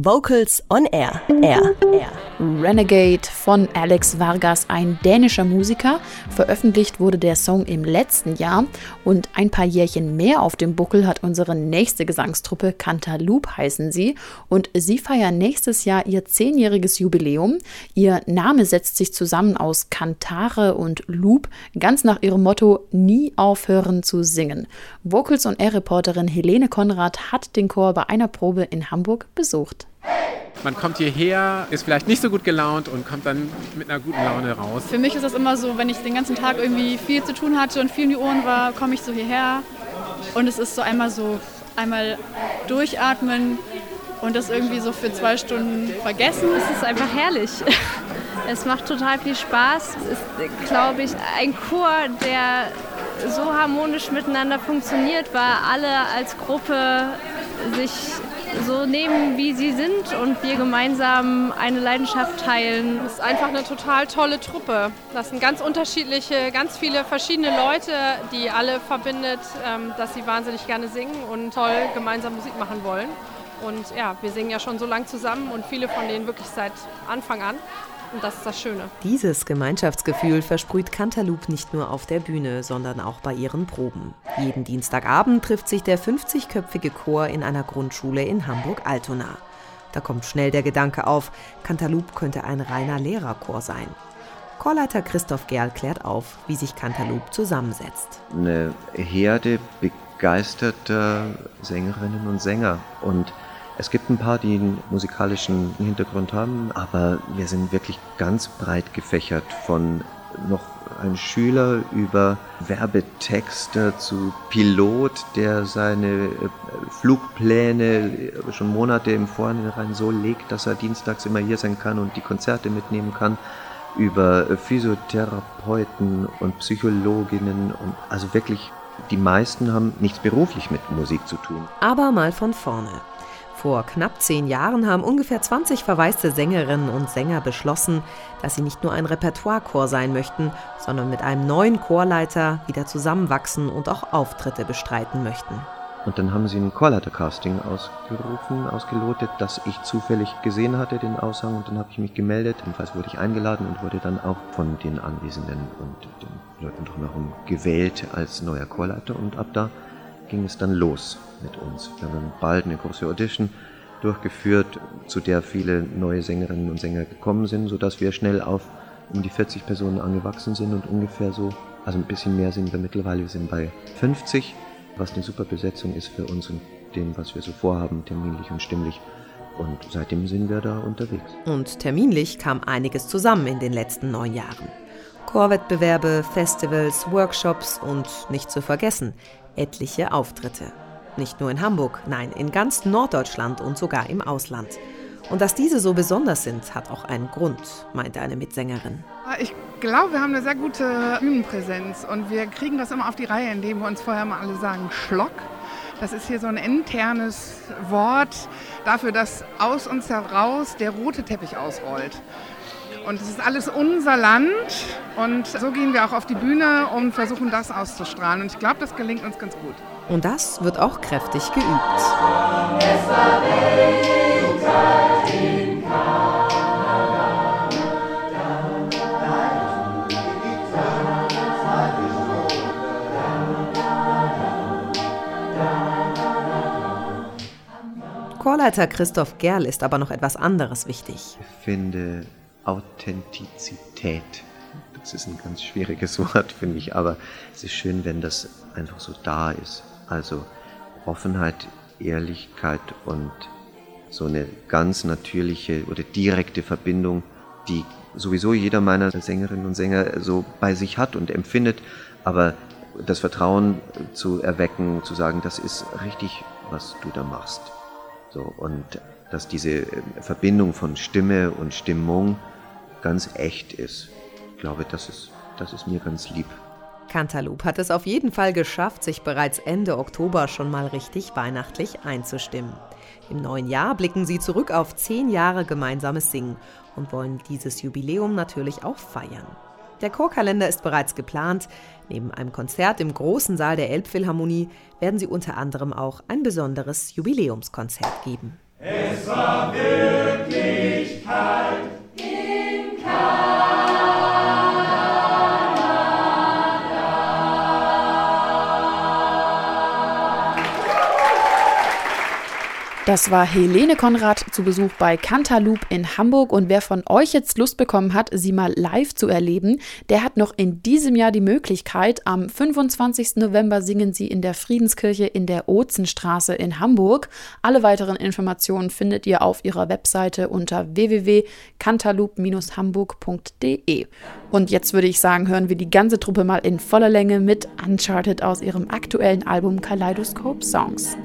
Vocals on Air. Air. Air. Renegade von Alex Vargas, ein dänischer Musiker. Veröffentlicht wurde der Song im letzten Jahr und ein paar Jährchen mehr auf dem Buckel hat unsere nächste Gesangstruppe Cantaloupe heißen sie und sie feiern nächstes Jahr ihr zehnjähriges Jubiläum. Ihr Name setzt sich zusammen aus Cantare und Loop, ganz nach ihrem Motto nie aufhören zu singen. Vocals on Air Reporterin Helene Konrad hat den Chor bei einer Probe in Hamburg besucht. Man kommt hierher, ist vielleicht nicht so gut gelaunt und kommt dann mit einer guten Laune raus. Für mich ist das immer so, wenn ich den ganzen Tag irgendwie viel zu tun hatte und viel in die Ohren war, komme ich so hierher und es ist so einmal so, einmal durchatmen und das irgendwie so für zwei Stunden vergessen. Es ist einfach herrlich. Es macht total viel Spaß. Es ist, glaube ich, ein Chor, der so harmonisch miteinander funktioniert, weil alle als Gruppe sich so nehmen, wie sie sind und wir gemeinsam eine Leidenschaft teilen. Es ist einfach eine total tolle Truppe. Das sind ganz unterschiedliche, ganz viele verschiedene Leute, die alle verbindet, ähm, dass sie wahnsinnig gerne singen und toll gemeinsam Musik machen wollen. Und ja, wir singen ja schon so lange zusammen und viele von denen wirklich seit Anfang an. Und das ist das Schöne. Dieses Gemeinschaftsgefühl versprüht Cantaloupe nicht nur auf der Bühne, sondern auch bei ihren Proben. Jeden Dienstagabend trifft sich der 50-köpfige Chor in einer Grundschule in Hamburg-Altona. Da kommt schnell der Gedanke auf, Cantaloupe könnte ein reiner Lehrerchor sein. Chorleiter Christoph Gerl klärt auf, wie sich Cantaloupe zusammensetzt. Eine Herde begeisterter Sängerinnen und Sänger und es gibt ein paar, die einen musikalischen Hintergrund haben, aber wir sind wirklich ganz breit gefächert von noch ein Schüler über Werbetexter zu Pilot, der seine äh, Flugpläne schon Monate im Vorhinein so legt, dass er dienstags immer hier sein kann und die Konzerte mitnehmen kann, über Physiotherapeuten und Psychologinnen und also wirklich die meisten haben nichts beruflich mit Musik zu tun. Aber mal von vorne. Vor knapp zehn Jahren haben ungefähr 20 verwaiste Sängerinnen und Sänger beschlossen, dass sie nicht nur ein Repertoirechor sein möchten, sondern mit einem neuen Chorleiter wieder zusammenwachsen und auch Auftritte bestreiten möchten. Und dann haben sie ein Chorleiter-Casting ausgerufen, ausgelotet, das ich zufällig gesehen hatte, den Aushang, und dann habe ich mich gemeldet. Jedenfalls wurde ich eingeladen und wurde dann auch von den Anwesenden und den Leuten drumherum gewählt als neuer Chorleiter. Und ab da ging es dann los mit uns. Wir haben bald eine große Audition durchgeführt, zu der viele neue Sängerinnen und Sänger gekommen sind, sodass wir schnell auf um die 40 Personen angewachsen sind und ungefähr so, also ein bisschen mehr sind wir mittlerweile, wir sind bei 50, was eine super Besetzung ist für uns und dem, was wir so vorhaben, terminlich und stimmlich. Und seitdem sind wir da unterwegs. Und terminlich kam einiges zusammen in den letzten neun Jahren. Chorwettbewerbe, Festivals, Workshops und nicht zu vergessen, etliche Auftritte. Nicht nur in Hamburg, nein, in ganz Norddeutschland und sogar im Ausland. Und dass diese so besonders sind, hat auch einen Grund, meinte eine Mitsängerin. Ich glaube, wir haben eine sehr gute Bühnenpräsenz und wir kriegen das immer auf die Reihe, indem wir uns vorher mal alle sagen Schlock. Das ist hier so ein internes Wort dafür, dass aus uns heraus der rote Teppich ausrollt. Und es ist alles unser Land und so gehen wir auch auf die Bühne und versuchen das auszustrahlen. Und ich glaube, das gelingt uns ganz gut. Und das wird auch kräftig geübt. Chorleiter Christoph Gerl ist aber noch etwas anderes wichtig. Ich finde Authentizität das ist ein ganz schwieriges Wort für mich, aber es ist schön, wenn das einfach so da ist. Also Offenheit, Ehrlichkeit und so eine ganz natürliche oder direkte Verbindung, die sowieso jeder meiner Sängerinnen und Sänger so bei sich hat und empfindet, aber das Vertrauen zu erwecken, zu sagen, das ist richtig, was du da machst. So, und dass diese Verbindung von Stimme und Stimmung ganz echt ist. Ich glaube, das ist, das ist mir ganz lieb. Cantaloupe hat es auf jeden Fall geschafft, sich bereits Ende Oktober schon mal richtig weihnachtlich einzustimmen. Im neuen Jahr blicken sie zurück auf zehn Jahre gemeinsames Singen und wollen dieses Jubiläum natürlich auch feiern. Der Chorkalender ist bereits geplant. Neben einem Konzert im großen Saal der Elbphilharmonie werden sie unter anderem auch ein besonderes Jubiläumskonzert geben. Es war wirklich Das war Helene Konrad zu Besuch bei Cantaloupe in Hamburg und wer von euch jetzt Lust bekommen hat, sie mal live zu erleben, der hat noch in diesem Jahr die Möglichkeit. Am 25. November singen sie in der Friedenskirche in der Ozenstraße in Hamburg. Alle weiteren Informationen findet ihr auf ihrer Webseite unter www.cantaloupe-hamburg.de. Und jetzt würde ich sagen, hören wir die ganze Truppe mal in voller Länge mit Uncharted aus ihrem aktuellen Album Kaleidoscope Songs.